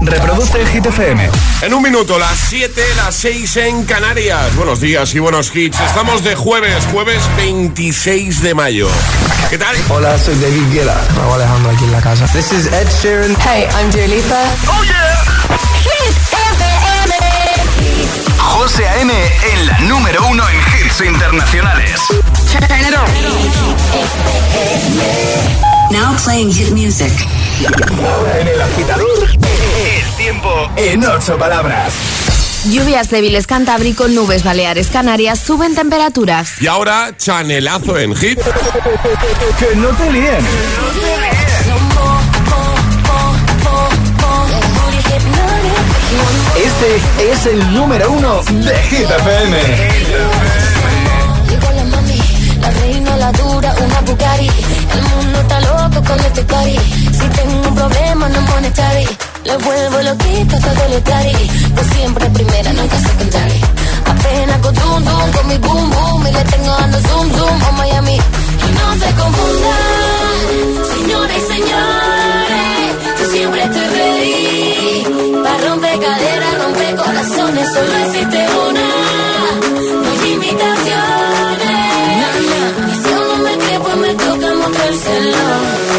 Reproduce el Hit FM. En un minuto, las 7, las 6 en Canarias. Buenos días y buenos hits. Estamos de jueves, jueves 26 de mayo. ¿Qué tal? Hola, soy David Guetta. Raúl Alejandro aquí en la casa. This is Ed Sheeran. Hey, I'm Dua Lipa. ¡Oh, yeah! Hit FM. José A.M. en la número uno en hits internacionales. Turn it on. Now playing hit music. En el agitador, el tiempo en ocho palabras. Lluvias débiles Cantábrico, nubes Baleares, Canarias, suben temperaturas. Y ahora, chanelazo en hit. Que no te líen. Este es el número uno de Hit FM. Llegó la mami, la reina, la dura, una Bugatti. Con este party. Si tengo un problema, no monetary. Le vuelvo loquito todo lo cari. Pues siempre primera, nunca secondary. Apenas con zoom, zoom, con mi boom, boom. Y le tengo dando zoom, zoom a Miami. Y no se confundan, señores señores. Yo siempre estoy ready. Para romper caderas, romper corazones, solo existe una. No.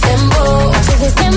She can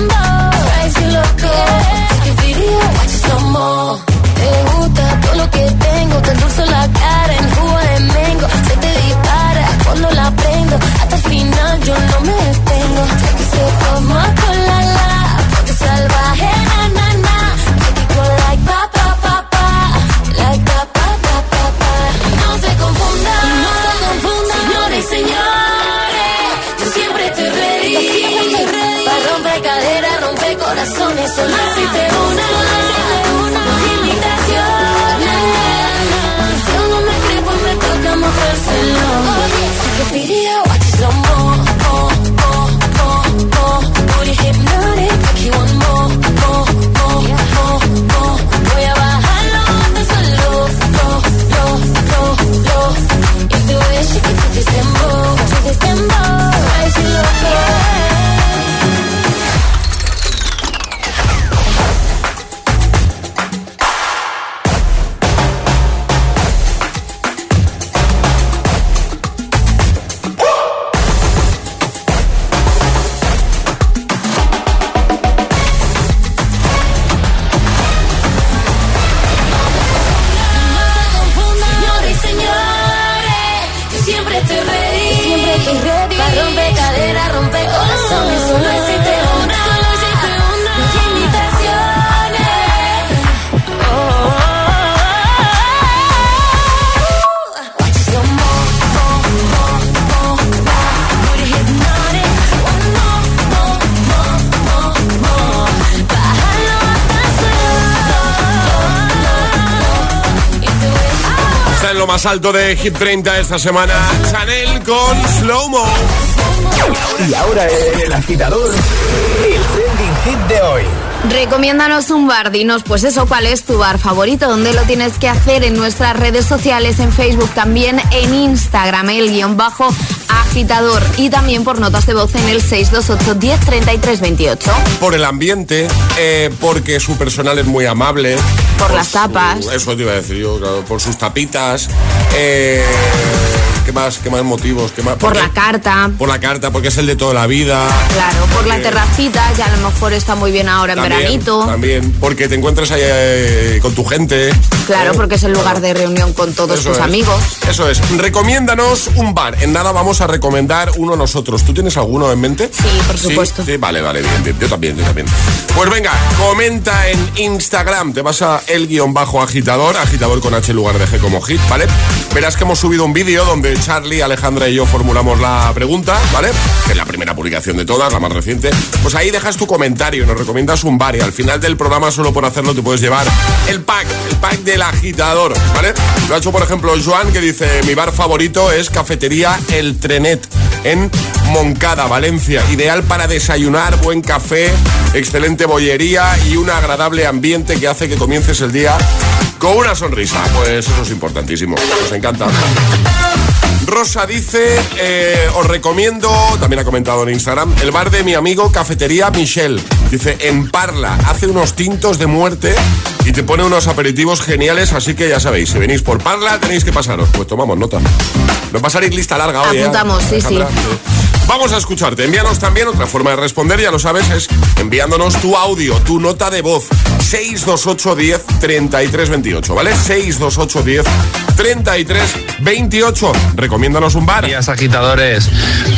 más alto de Hit 30 esta semana. Chanel con Slow Mo. Y ahora en el agitador, el trending hit de hoy. Recomiéndanos un bar, dinos pues eso, cuál es tu bar favorito, dónde lo tienes que hacer en nuestras redes sociales, en Facebook, también en Instagram, el guion bajo agitador y también por notas de voz en el 628 10 33 28. Por el ambiente, eh, porque su personal es muy amable. Por las su- tapas. eso te iba a decir yo, claro, por sus tapitas. eh, ¿Qué más? ¿Qué más motivos? ¿Qué más? Por la carta, Por la carta, porque es el de toda la vida. claro, por la terracita, que a lo mejor está muy bien ahora en veranito. También, porque te encuentras ahí eh, con tu gente. Claro, ¿eh? porque es el lugar de reunión con todos Eso tus es. amigos. Eso es. Recomiéndanos un bar. En nada vamos a recomendar uno nosotros. ¿Tú tienes alguno en mente? Sí, por supuesto. Sí, vale, vale, bien, bien. Yo también, yo también. Pues venga, comenta en Instagram. Te vas a el guion bajo agitador, agitador con H en lugar de G como hit, ¿vale? Verás que hemos subido un vídeo donde Charlie, Alejandra y yo formulamos la pregunta, ¿vale? Que es la primera publicación de todas, la más reciente. Pues ahí dejas tu comentario, nos recomiendas un bar y al final del programa, solo por hacerlo, te puedes llevar el pack, el pack del agitador, ¿vale? Lo ha hecho, por ejemplo, Joan, que dice: Mi bar favorito es Cafetería El Trenet. en Moncada, Valencia. Ideal para desayunar, buen café, excelente bollería y un agradable ambiente que hace que comiences el día con una sonrisa. Pues eso es importantísimo. Nos encanta. Rosa dice, eh, os recomiendo, también ha comentado en Instagram, el bar de mi amigo Cafetería Michelle. Dice, en Parla, hace unos tintos de muerte y te pone unos aperitivos geniales, así que ya sabéis, si venís por Parla tenéis que pasaros. Pues tomamos nota. Nos va a salir lista larga hoy. ¿eh? Apuntamos, sí, sí. Vamos a escucharte. Envíanos también otra forma de responder, ya lo sabes, es enviándonos tu audio, tu nota de voz. 628 10 33 28, ¿vale? 628 10 33 28. Recomiéndanos un bar. Días agitadores.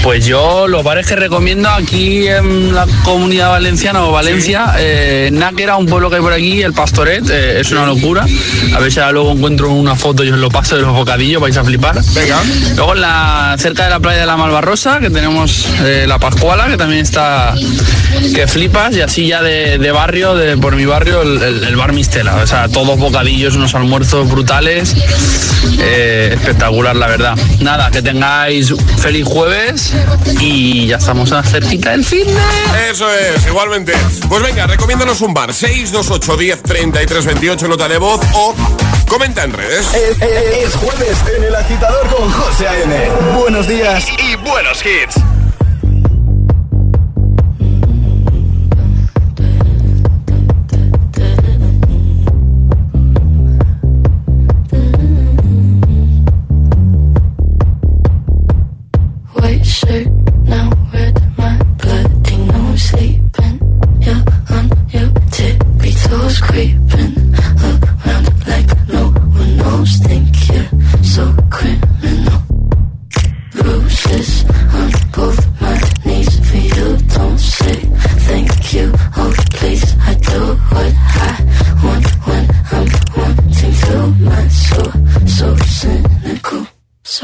Pues yo los bares que recomiendo aquí en la comunidad valenciana o Valencia, eh, Náquera, un pueblo que hay por aquí, el Pastoret, eh, es una locura. A ver si ahora luego encuentro una foto y os lo paso de los bocadillos, vais a flipar. Venga. Luego en la, cerca de la playa de la Malvarrosa, que tenemos eh, la Pascuala, que también está que flipas, y así ya de, barrio, de, por mi barrio, el, bar Mistela. O sea, todos bocadillos, unos almuerzos brutales. Eh, espectacular, la verdad. Nada, que tengáis feliz jueves y ya estamos a cerquita del fin. Eso es, igualmente. Pues venga, recomiéndanos un bar. 628 10 33 28, nota de voz o comenta en redes. Es, es- es jueves en el agitador con José A.M. Buenos días y buenos hits.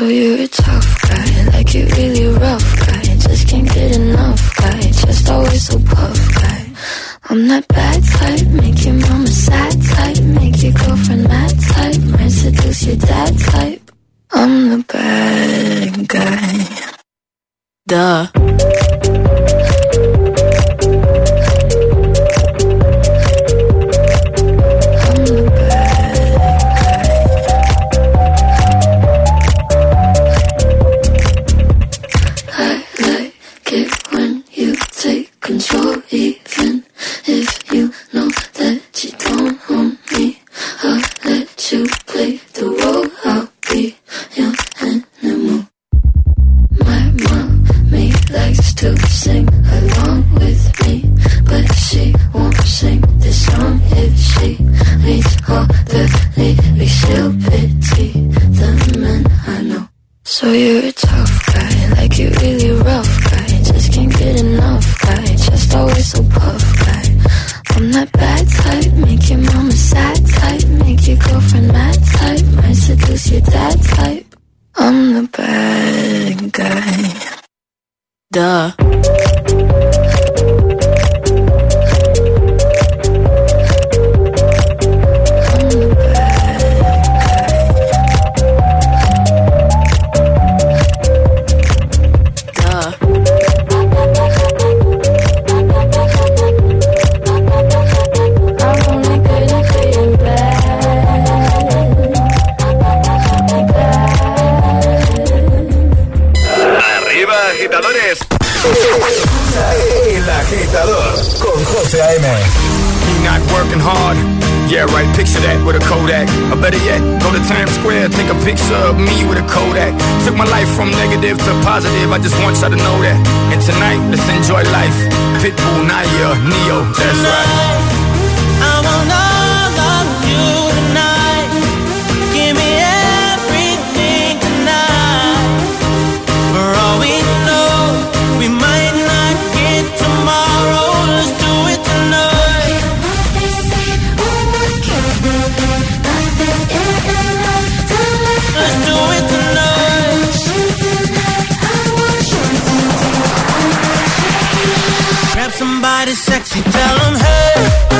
So you're a tough guy, like you really rough guy. Just can't get enough guy, just always so puff guy. I'm that bad type, make your mama sad type, make your girlfriend mad type, your dad type. I'm the bad guy. Duh. Somebody sexy, tell them, hey,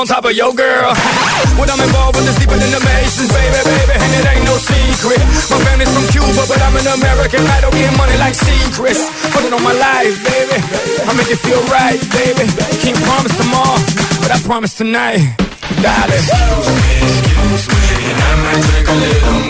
on top of your girl. when I'm involved with this deeper than the Masons, baby, baby. And it ain't no secret. My family's from Cuba, but I'm an American. I don't get money like secrets. Put it on my life, baby. I make it feel right, baby. Can't promise tomorrow, but I promise tonight. Darling. Excuse me, excuse me, and I might drink a little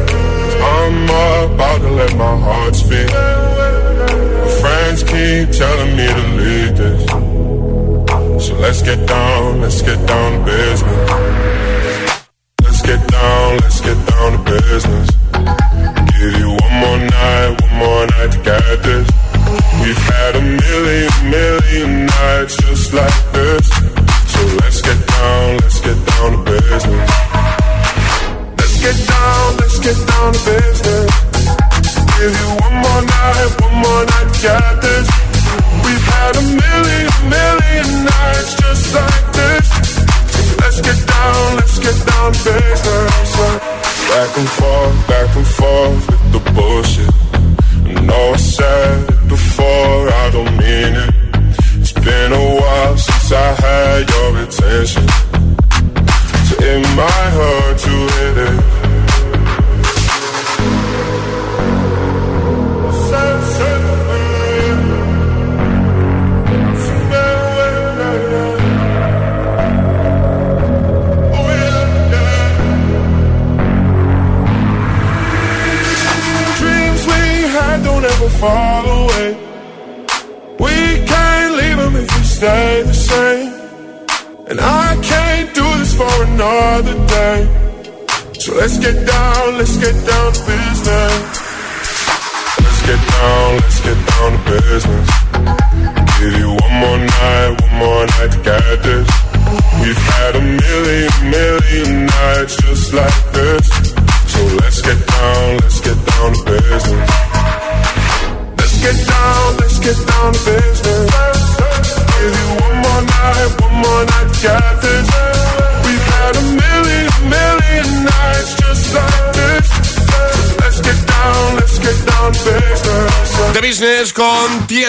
I'm about to let my heart speak. My friends keep telling me to leave this. So let's get down, let's get down to business. shatters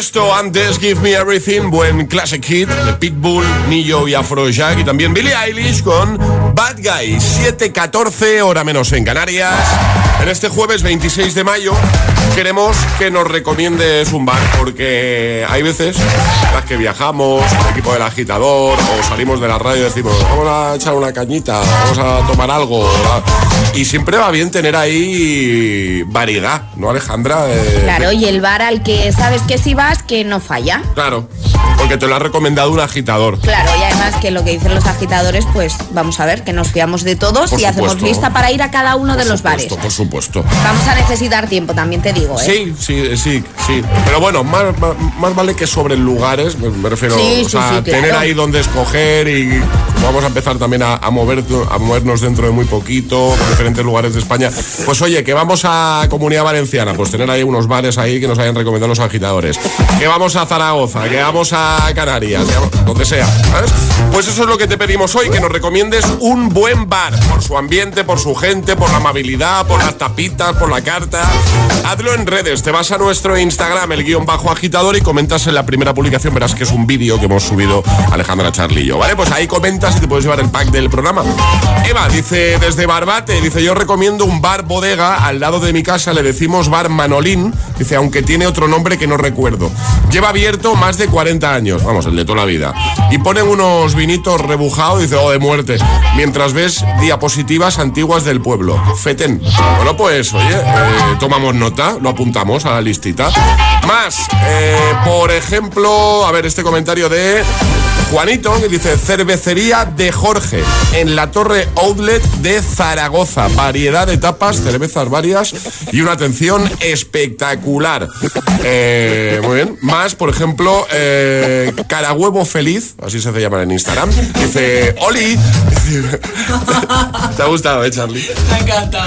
Tiesto. Antes Give Me Everything, buen classic hit de Pitbull, Nillo y Afrojack. Y también Billie Eilish con Bad Guy. 7.14, hora menos en Canarias. En este jueves 26 de mayo queremos que nos recomiendes un bar porque hay veces las que viajamos, el equipo del agitador o salimos de la radio y decimos vamos a echar una cañita, vamos a tomar algo. Y siempre va bien tener ahí variedad, ¿no, Alejandra? Eh, Claro, y el bar al que sabes que si vas, que no falla. Claro, porque te lo ha recomendado un agitador. Claro, y además que lo que dicen los agitadores, pues vamos a ver, que nos fiamos de todos Por y hacemos lista para ir a cada uno de los bares. Por supuesto. Vamos a necesitar tiempo, también te digo, ¿eh? Sí, sí, sí, sí. Pero bueno, más, más, más vale que sobre lugares, me, me refiero Sí, o sí, sea, sí, claro. tener ahí donde escoger y vamos a empezar también a, a, mover, a movernos dentro de muy poquito, lugares de España. Pues oye, que vamos a Comunidad Valenciana, pues tener ahí unos bares ahí que nos hayan recomendado los agitadores. Que vamos a Zaragoza, que vamos a Canarias, donde sea. Pues eso es lo que te pedimos hoy, que nos recomiendes un buen bar, por su ambiente, por su gente, por la amabilidad, por las tapitas, por la carta. Hazlo en redes, te vas a nuestro Instagram, el guion bajo agitador, y comentas en la primera publicación, verás que es un vídeo que hemos subido Alejandra yo, ¿vale? Pues ahí comentas y te puedes llevar el pack del programa. Eva dice, desde Barbate, yo recomiendo un bar bodega al lado de mi casa, le decimos bar Manolín, dice, aunque tiene otro nombre que no recuerdo. Lleva abierto más de 40 años, vamos, el de toda la vida. Y ponen unos vinitos rebujados, dice, oh, de muerte, mientras ves diapositivas antiguas del pueblo. Feten. Bueno, pues, oye, eh, tomamos nota, lo apuntamos a la listita. Más, eh, por ejemplo, a ver, este comentario de Juanito, que dice, cervecería de Jorge, en la torre outlet de Zaragoza. Variedad de tapas, cervezas varias y una atención espectacular. Eh, muy bien. Más, por ejemplo, eh, Carahuevo Feliz, así se hace llamar en Instagram. Dice, Oli. ¿Te ha gustado, eh, Charlie? Me encanta.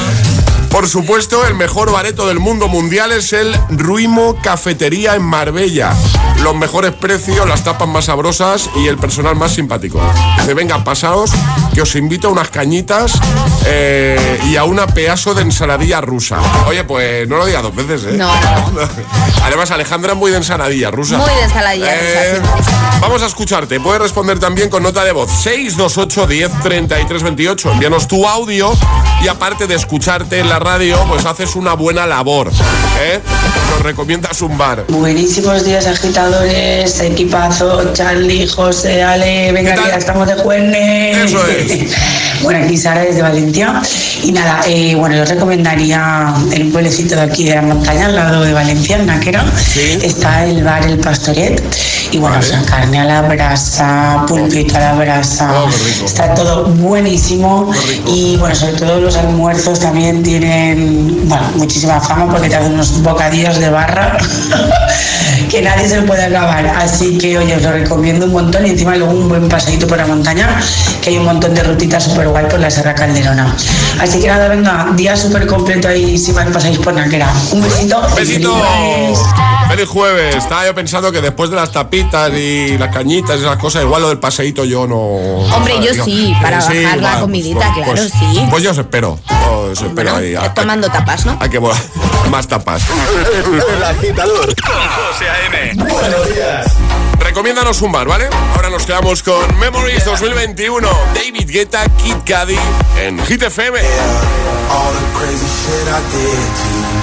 Por supuesto, el mejor bareto del mundo mundial es el Ruimo Cafetería en Marbella. Los mejores precios, las tapas más sabrosas y el personal más simpático. Dice, venga, pasaos, que os invito a unas cañitas eh, y a una pedazo de ensaladilla rusa. Oye, pues no lo diga dos veces, ¿eh? No, no, Además, Alejandra es muy de ensaladilla rusa. Muy de ensaladilla Eh, rusa, sí. Vamos a escucharte. Puedes responder también con nota de voz 628 10 33 28. Envíanos tu audio y aparte de escucharte en la radio, pues haces una buena labor. ¿eh? Nos recomiendas un bar. Buenísimos días agitadores, equipazo, Charlie, José, Ale, venga que ya estamos de jueves. Eso es. bueno, aquí Sara desde Valencia. Y nada, eh, bueno, yo recomendaría en un pueblecito de aquí de la montaña, al lado de Valencia, en Náquera, Sí. está el bar El Pastoret. Y bueno, Vale. o sea, carne a la brasa, pulpito a la brasa. Oh. Está todo buenísimo. Y bueno, sobre todo los almuerzos también tienen bueno, muchísima fama porque te hacen unos bocadillos de barra que nadie se puede acabar. Así que, oye, os lo recomiendo un montón y encima luego un buen paseíto por la montaña, que hay un montón de rutitas súper guay por la Serra Calderona. Así que nada, venga, día súper completo ahí si vais- pasáis por Naquera. Un besito. y ¡Besito! Feliz jueves. Estaba yo pensando que después de las tapitas y las cañitas y esas cosas, igual lo del paseíto yo no... Hombre, yo Digo, sí, para sí, bajar la va, comidita, claro, sí. Pues yo os espero. Os espero Bueno, ahí. eh, tomando tapas, ¿no? Hay que más tapas. El agitador. José A.M. Buenos días. Recomiéndanos un bar, ¿vale? Ahora nos quedamos con Memories 2021. David Guetta, Kid Cudi en Hit FM. All the crazy shit I did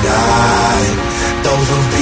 tonight. Those will be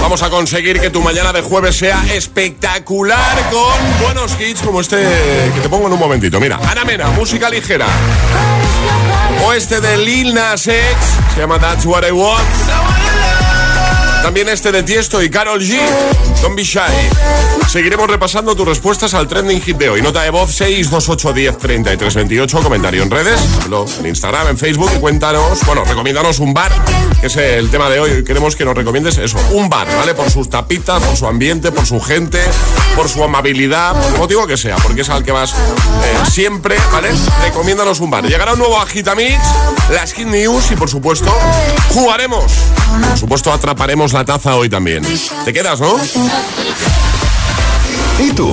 Vamos a conseguir que tu mañana de jueves sea espectacular con buenos hits como este que te pongo en un momentito. Mira, Ana Mena, música ligera. O este de Lil Nas X, se llama That's What I Want. También este de Tiesto y Carol G. Don't be shy. Seguiremos repasando tus respuestas al trending hit de hoy. Nota de voz 628103328. Comentario en redes, en Instagram, en Facebook. Y cuéntanos, bueno, recomiéndanos un bar, que es el tema de hoy. Queremos que nos recomiendes eso, un bar, ¿vale? Por sus tapitas, por su ambiente, por su gente, por su amabilidad, por el motivo que sea, porque es al que vas eh, siempre, ¿vale? Recomiéndanos un bar. Llegará un nuevo Agitamix, las Hit News y, por supuesto, jugaremos. Por supuesto, atraparemos la taza hoy también. ¿Te quedas, no? ¿Y tú?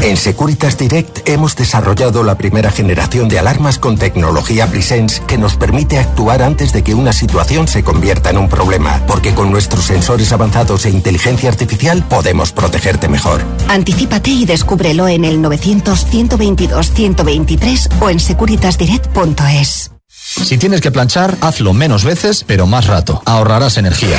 En Securitas Direct hemos desarrollado la primera generación de alarmas con tecnología Presence que nos permite actuar antes de que una situación se convierta en un problema, porque con nuestros sensores avanzados e inteligencia artificial podemos protegerte mejor. Anticípate y descúbrelo en el 900-122-123 o en securitasdirect.es. Si tienes que planchar, hazlo menos veces, pero más rato. Ahorrarás energía.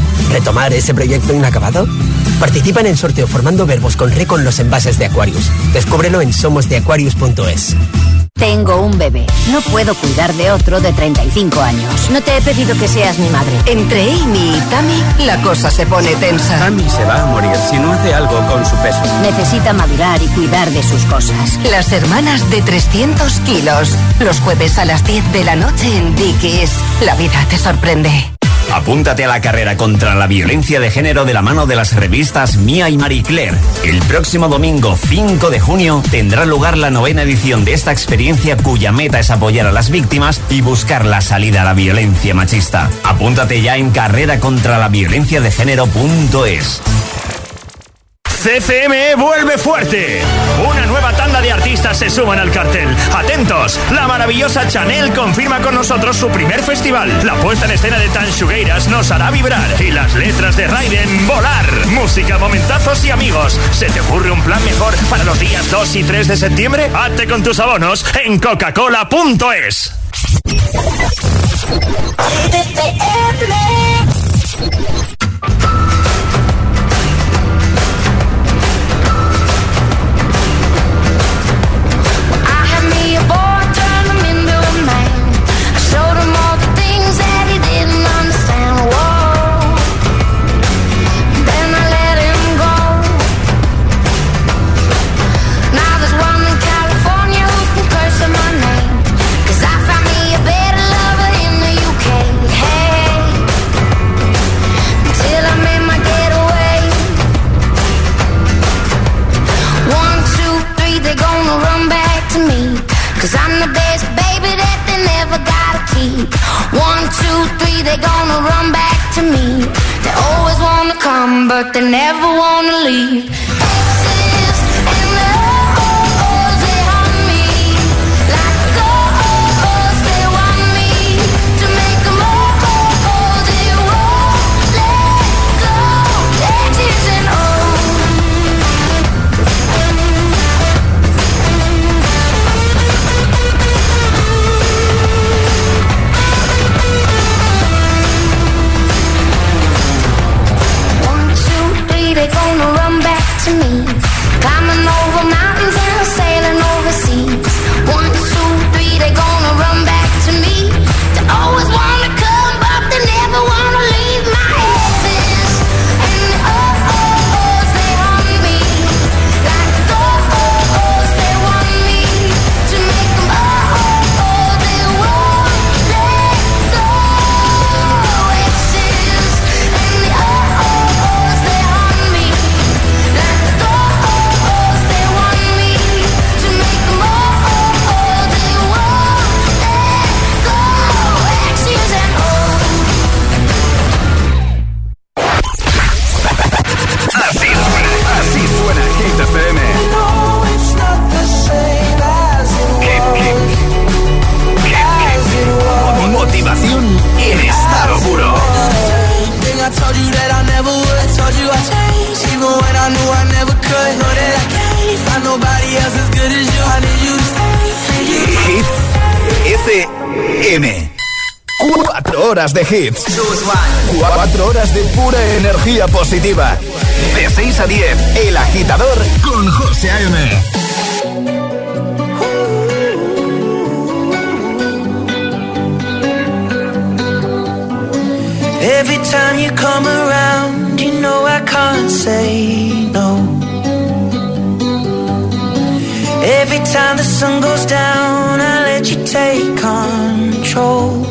¿Retomar ese proyecto inacabado? Participa en el sorteo formando verbos con re con los envases de Aquarius. Descúbrelo en somosdeaquarius.es. Tengo un bebé. No puedo cuidar de otro de 35 años. No te he pedido que seas mi madre. Entre Amy y Tammy, la cosa se pone tensa. Tammy se va a morir si no hace algo con su peso. Necesita madurar y cuidar de sus cosas. Las hermanas de 300 kilos. Los jueves a las 10 de la noche en Dickies. La vida te sorprende. Apúntate a la carrera contra la violencia de género de la mano de las revistas Mía y Marie Claire. El próximo domingo 5 de junio tendrá lugar la novena edición de esta experiencia cuya meta es apoyar a las víctimas y buscar la salida a la violencia machista. Apúntate ya en carrera CCME vuelve fuerte. Una nueva tanda de artistas se suman al cartel. Atentos, la maravillosa Chanel confirma con nosotros su primer festival. La puesta en escena de Tanchugueiras nos hará vibrar y las letras de Raiden volar. Música, momentazos y amigos. ¿Se te ocurre un plan mejor para los días 2 y 3 de septiembre? Hazte con tus abonos en coca-cola.es. horas de hits. Cuatro horas de pura energía positiva. De 6 a 10, El Agitador con José A.M. Every time you come around, you know I can't say no. Every time the sun goes down, I let you take control.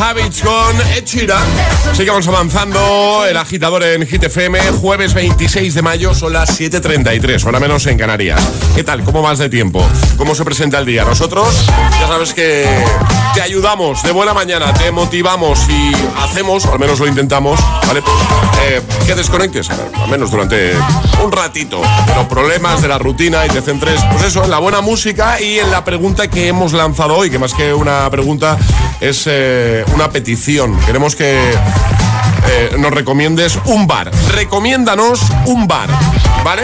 Antes, Habits con Ed Sheeran. Seguimos avanzando, el agitador en Hit FM, jueves 26 de mayo, son las 7.33, hora menos en Canarias. ¿Qué tal? ¿Cómo vas de tiempo? ¿Cómo se presenta el día? Nosotros, ya sabes que te ayudamos de buena mañana, te motivamos y hacemos, o al menos lo intentamos, ¿vale? Eh, que desconectes, al menos durante un ratito, de los problemas de la rutina y te centres, pues eso, en la buena música y en la pregunta que hemos lanzado hoy, que más que una pregunta es eh, una petición. Queremos que eh, nos recomiendes un bar. Recomiéndanos un bar, ¿vale?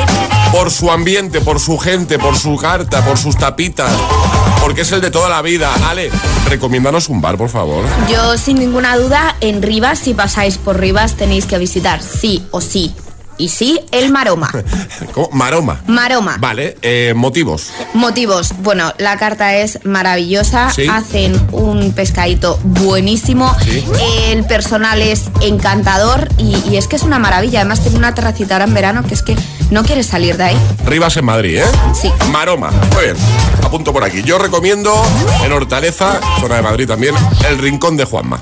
Por su ambiente, por su gente, por su carta, por sus tapitas, porque es el de toda la vida. Ale, recomiéndanos un bar, por favor. Yo, sin ninguna duda, en Rivas, si pasáis por Rivas, tenéis que visitar, sí o sí. Y sí, el Maroma. ¿Cómo? Maroma. Maroma. Vale, eh, motivos. Motivos. Bueno, la carta es maravillosa. Sí. Hacen un pescadito buenísimo. Sí. El personal es encantador y, y es que es una maravilla. Además, tiene una terracita ahora en verano que es que no quieres salir de ahí. Rivas en Madrid, ¿eh? Sí. Maroma. Muy bien. Apunto por aquí. Yo recomiendo en Hortaleza, zona de Madrid también, el Rincón de Juanma.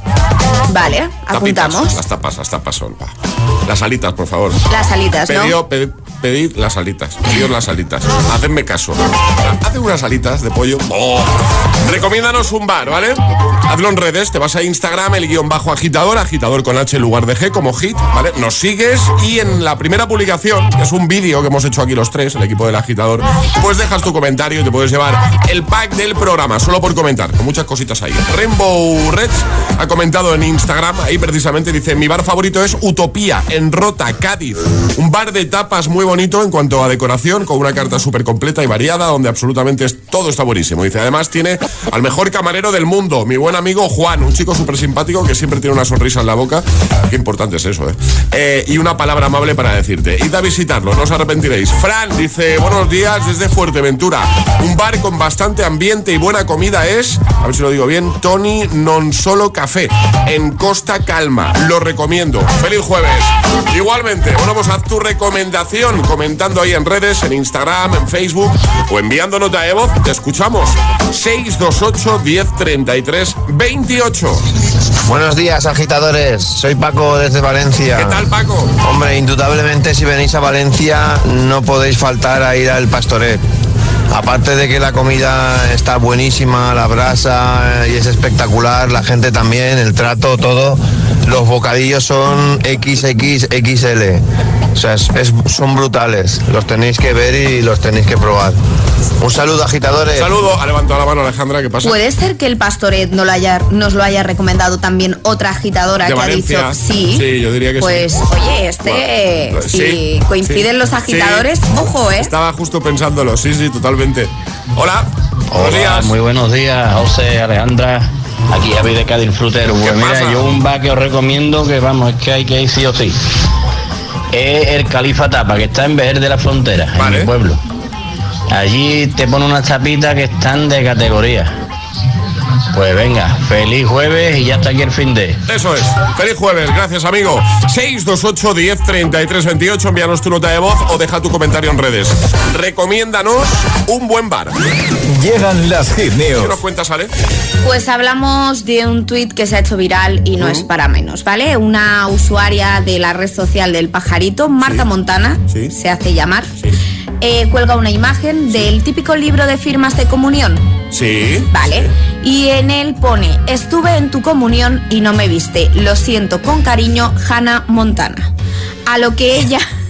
Vale, Tapitas. apuntamos. Las tapas, las tapas son. Las alitas, por favor. Las alitas, ¿no? Pedido, pe- pedid las alitas. Pedid las alitas. Hacedme caso. Haced unas alitas de pollo. ¡Oh! Recomiéndanos un bar, ¿vale? Hazlo en redes. Te vas a Instagram, el guion bajo agitador, agitador con H en lugar de G, como hit, ¿vale? Nos sigues y en la primera publicación, que es un vídeo que hemos hecho aquí los tres, el equipo del agitador, pues dejas tu comentario y te puedes llevar el pack del programa, solo por comentar, con muchas cositas ahí. Rainbow Reds ha comentado en Instagram, ahí precisamente dice, mi bar favorito es Utopía, en Rota, Cádiz. Un bar de tapas muy bonito en cuanto a decoración, con una carta súper completa y variada, donde absolutamente es- todo está buenísimo. Dice, además tiene al mejor camarero del mundo, mi buen amigo Juan, un chico súper simpático que siempre tiene una sonrisa en la boca. Qué importante es eso, ¿eh? Eh, Y una palabra amable para decirte. Id a visitarlo, no os arrepentiréis. Fran dice, buenos días desde Fuerteventura. Un bar con bastante ambiente y buena comida es, a ver si lo digo bien, Tony Non Solo Café, en Costa Calma. Lo recomiendo. ¡Feliz jueves! Igualmente, bueno, pues haz tu recomendación comentando ahí en redes, en Instagram, en Facebook o enviando nota de voz. Te escuchamos. 628 1033 28. Buenos días, agitadores. Soy Paco desde Valencia. ¿Qué tal, Paco? Hombre, indudablemente si venís a Valencia no podéis faltar a ir al Pastoret. Aparte de que la comida está buenísima, la brasa eh, y es espectacular, la gente también, el trato, todo. Los bocadillos son XXXL. O sea, es- es- son brutales. Los tenéis que ver y los tenéis que probar. Un saludo, agitadores. Saludo. Ha levantado la mano Alejandra, ¿qué pasa? Puede ser que el pastoret no lo haya, nos lo haya recomendado también otra agitadora De que Valencia. ha dicho sí. Sí, yo diría que pues, sí. oye, este, Bueno, si sí, coinciden sí, los sí. agitadores, ojo, ¿eh? Estaba justo pensándolo, sí, sí, totalmente. Hola. Buenos Hola, días. muy buenos días, José, Alejandra. Aquí Javi de Cádiz Frutero. Pues mira, pasa? yo un bar que os recomiendo que vamos, es que hay que ir sí o sí. Es el Califa Tapa, que está en Vejer de la Frontera, en mi pueblo. Allí te pone unas tapitas que están de categoría. Pues venga, feliz jueves y ya está aquí el fin de. Eso es. Feliz jueves, gracias amigo. 628 10 33 28, envíanos tu nota de voz o deja tu comentario en redes. Recomiéndanos un buen bar. Llegan las hit ¿Qué nos cuentas, Ale? Pues hablamos de un tuit que se ha hecho viral y no es para menos, ¿vale? Una usuaria de la red social del pajarito, Marta Montana, se hace llamar, eh, cuelga una imagen del típico libro de firmas de comunión. Sí. Vale. Y en él pone, estuve en tu comunión y no me viste. Lo siento con cariño, Hannah Montana. A lo que ella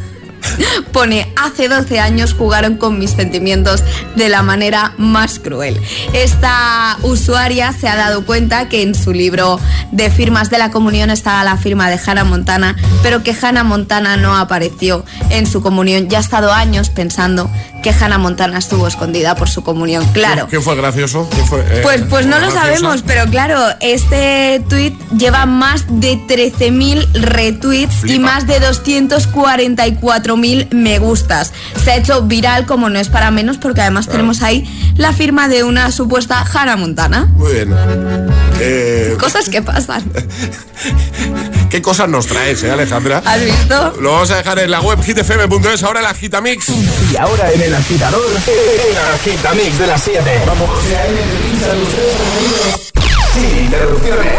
pone, hace 12 años jugaron con mis sentimientos de la manera más cruel. Esta usuaria se ha dado cuenta que en su libro de firmas de la comunión estaba la firma de Hannah Montana, pero que Hannah Montana no apareció en su comunión. Ya ha estado años pensando que Hannah Montana estuvo escondida por su comunión. Claro. ¿Quién fue gracioso? ¿Quién fue, eh, Pues, pues no lo graciosa? sabemos, pero claro, este tweet lleva más de 13.000 retweets y más de 244.000 me gustas. Se ha hecho viral como no es para menos porque además tenemos ahí la firma de una supuesta Hannah Montana. Muy bien. Eh, Cosas que pasan. ¿Qué cosas nos traes, eh, Alejandra? ¿Has visto? Lo vamos a dejar en la web hitfm.es, ahora la Gitamix. Y ahora en el agitador, el agitamix de las 7. Vamos. Sin interrupciones.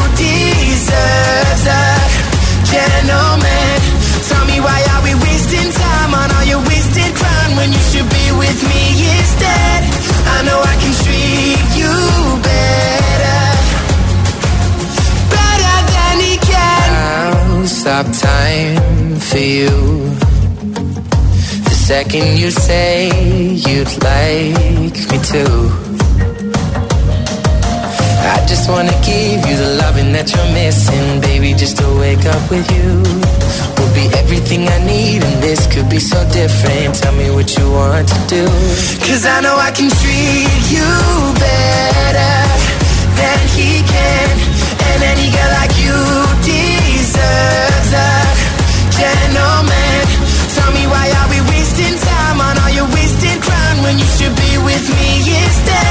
Tell me why are we wasting time on all your wasted when you should be with me instead? I know I can treat you better, better than he can. I'll stop time for you. The second you say you'd like me to. I just wanna give you the loving that you're missing, baby, just to wake up with you. We'll be everything I need, and this could be so different. Tell me what you want to do. Cause I know I can treat you better than he can. And any girl like you deserves a gentleman. Tell me why are we wasting time on all your wasted crown when you should be with me instead?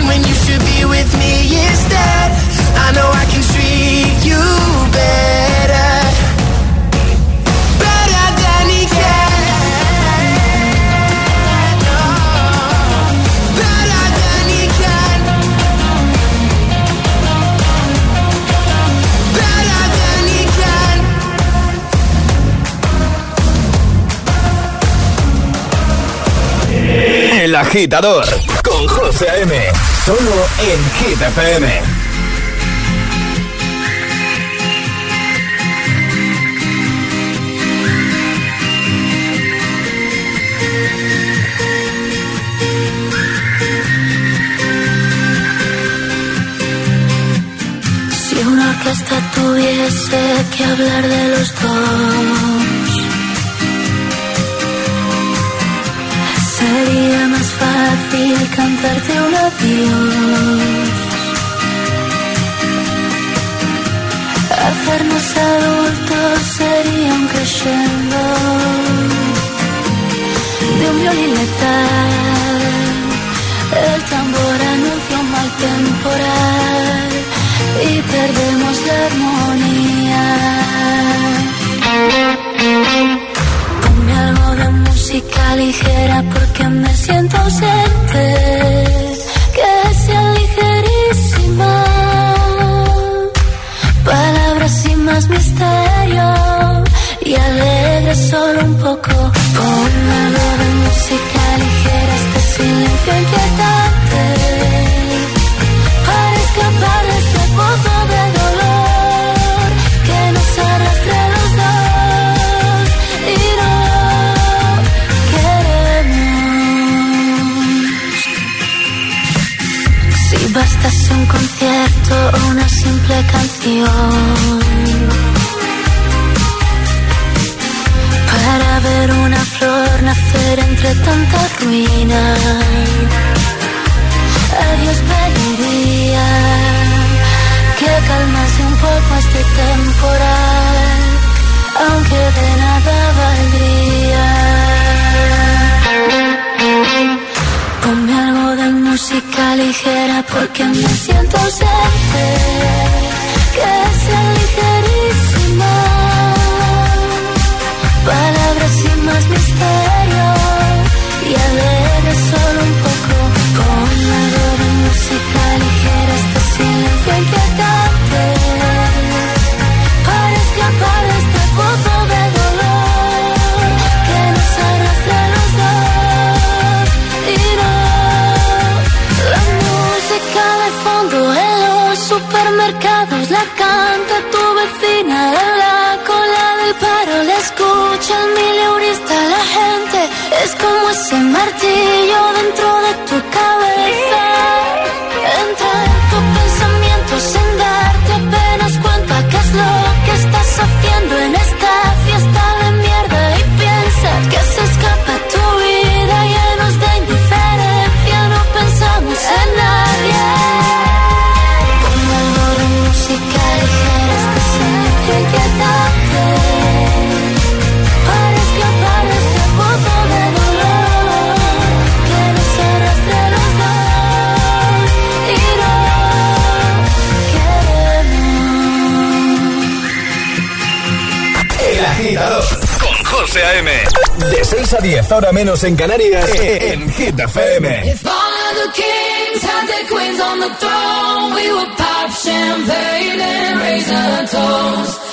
agitador con José A.M. Solo en Hit FM. Si una orquesta tuviese que hablar de los dos, cantarte un adiós. Hacernos adultos sería un crescendo de un violín letal. El tambor anuncia un mal temporal y perdemos la armonía. Ligera porque me siento ausente. Que sea ligerísima. Palabras sin más misterio y alegre solo un poco. Ponme algo de música ligera, este silencio inquietante. Bastase un concierto o una simple canción para ver una flor nacer entre tanta ruina. A Dios pediría que calmase un poco este temporal, aunque de nada valdría. Ponme algo de música ligera porque me siento De 6 a 10, ahora menos en Canarias, en Hit FM. If all of the kings had their queens on the throne, we would pop champagne and raise a toast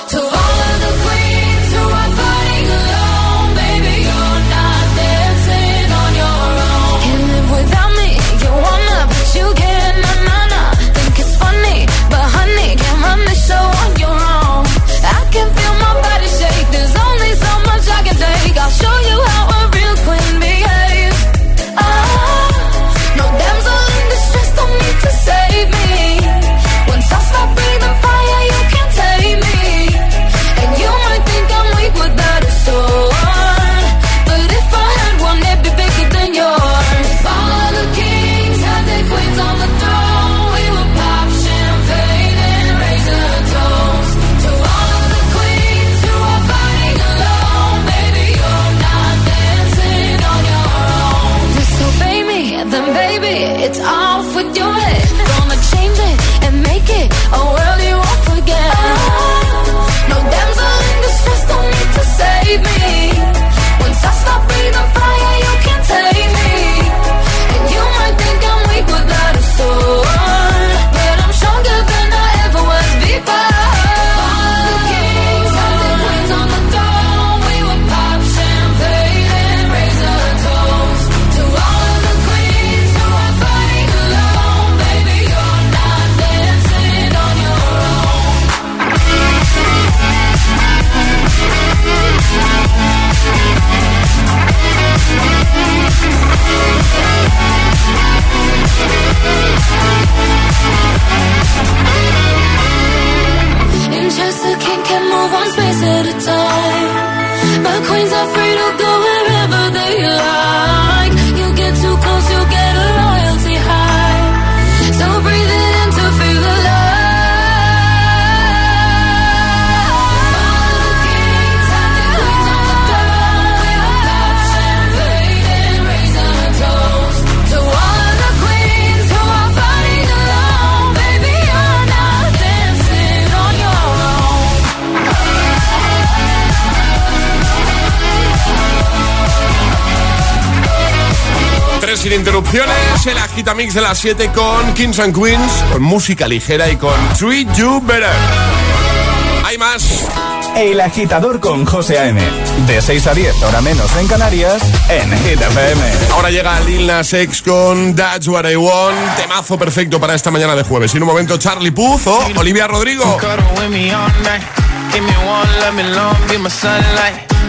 sin interrupciones, el agitamix de las 7 con Kings and Queens, con música ligera y con Treat You Better. Hay más. El agitador con José A.M. De 6 a 10, ahora menos en Canarias, en Hit FM. Ahora llega Lil Nas X con That's What I Want. Temazo perfecto para esta mañana de jueves. Y en un momento, Charlie Puz o Olivia Rodrigo.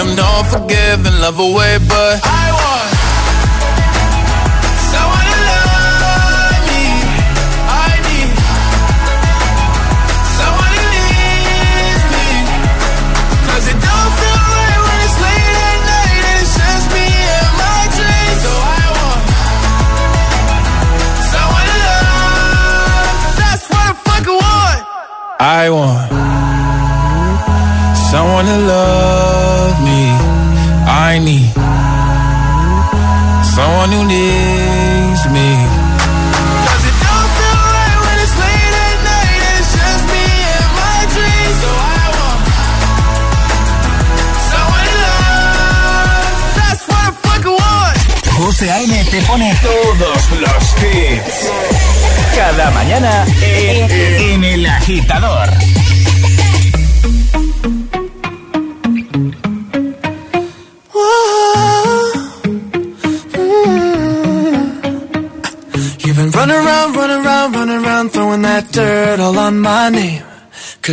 I'm not forgiving, love away, but I want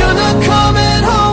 You're not coming home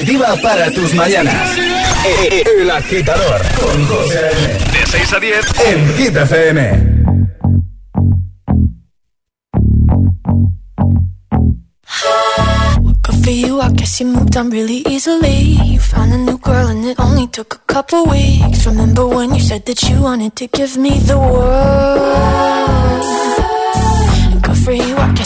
positiva para tus mañanas. E- El agitador con José A.M. De 6 a 10 en Hit FM. Good for you, I guess you moved on really easily. You found a new girl and it only took a couple weeks. Remember when you said that you wanted to give me the world?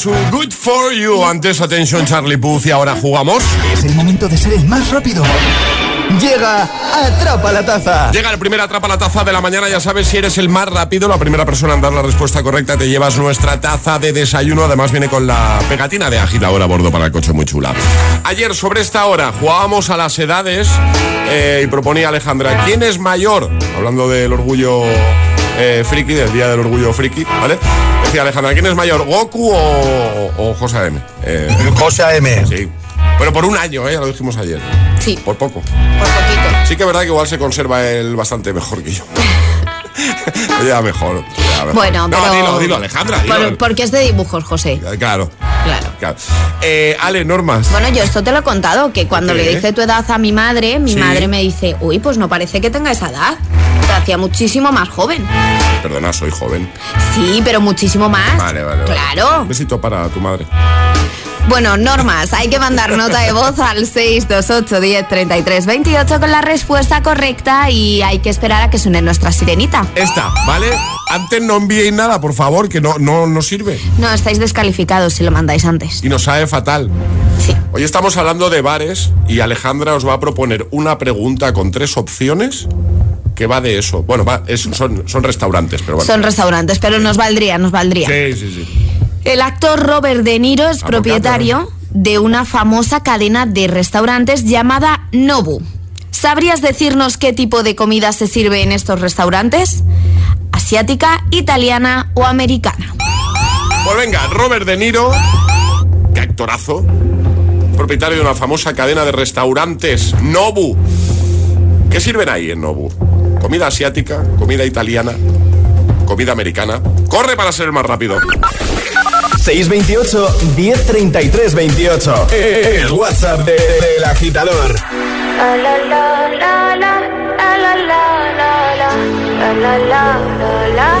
Su Good For You. Antes, atención Charlie Puth y ahora jugamos. Es el momento de ser el más rápido. Llega Atrapa la Taza. Llega el primer Atrapa la Taza de la mañana. Ya sabes, si eres el más rápido, la primera persona en dar la respuesta correcta, te llevas nuestra taza de desayuno. Además, viene con la pegatina de agitador a bordo para el coche muy chula. Ayer, sobre esta hora, jugábamos a las edades eh, y proponía Alejandra, ¿quién es mayor? Hablando del orgullo eh, friki, del Día del Orgullo Friki, ¿vale? Decía Alejandra, ¿quién es mayor, Goku o, o José M? Eh, José AM. Sí. Pero por un año, ¿eh? Ya lo dijimos ayer. Sí. Por poco. Por poquito. Sí que es verdad que igual se conserva él bastante mejor que yo. ya mejor. ya mejor. Bueno, no, pero- dilo, dilo, Alejandra, dilo. Por- porque es de dibujos, José. Claro. Claro. claro. Eh, Ale, normas. Bueno, yo esto te lo he contado, que cuando ¿Qué? le dije tu edad a mi madre, mi Sí. madre me dice, uy, pues no parece que tenga esa edad. Te hacía muchísimo más joven. Perdona, soy joven. Sí, pero muchísimo más. Vale, vale. vale. Claro. Un besito para tu madre. Bueno, normas, hay que mandar nota de voz al 628 10 33 28 con la respuesta correcta y hay que esperar a que suene nuestra sirenita. Esta, ¿vale? Antes no enviéis nada, por favor, que no, no, no sirve. No, estáis descalificados si lo mandáis antes. Y nos sabe fatal. Sí. Hoy estamos hablando de bares y Alejandra os va a proponer una pregunta con tres opciones que va de eso. Bueno, va, es- son, son restaurantes, pero bueno. Son restaurantes, pero nos valdría, nos valdría. Sí, sí, sí. El actor Robert De Niro es Abogado. propietario de una famosa cadena de restaurantes llamada Nobu. ¿Sabrías decirnos qué tipo de comida se sirve en estos restaurantes? ¿Asiática, italiana o americana? Pues venga, Robert De Niro, que actorazo, propietario de una famosa cadena de restaurantes, Nobu. ¿Qué sirven ahí en Nobu? Comida asiática, comida italiana, comida americana. Corre para ser el más rápido. 628 1033 28. El WhatsApp de- del agitador. La la la la la, la la la la la, la la la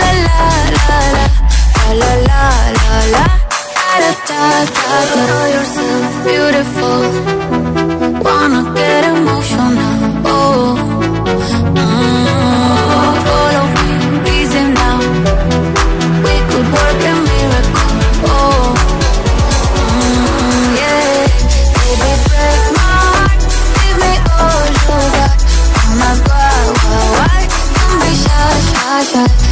La la la la la la la la da da da da. Know yourself beautiful. Wanna get emotional. Oh. Mm, follow me, now. We could work a miracle. Oh, yeah. Baby, break my heart. Give me all you got. Don't be shy, shy, shy.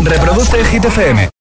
Reproduce el Hit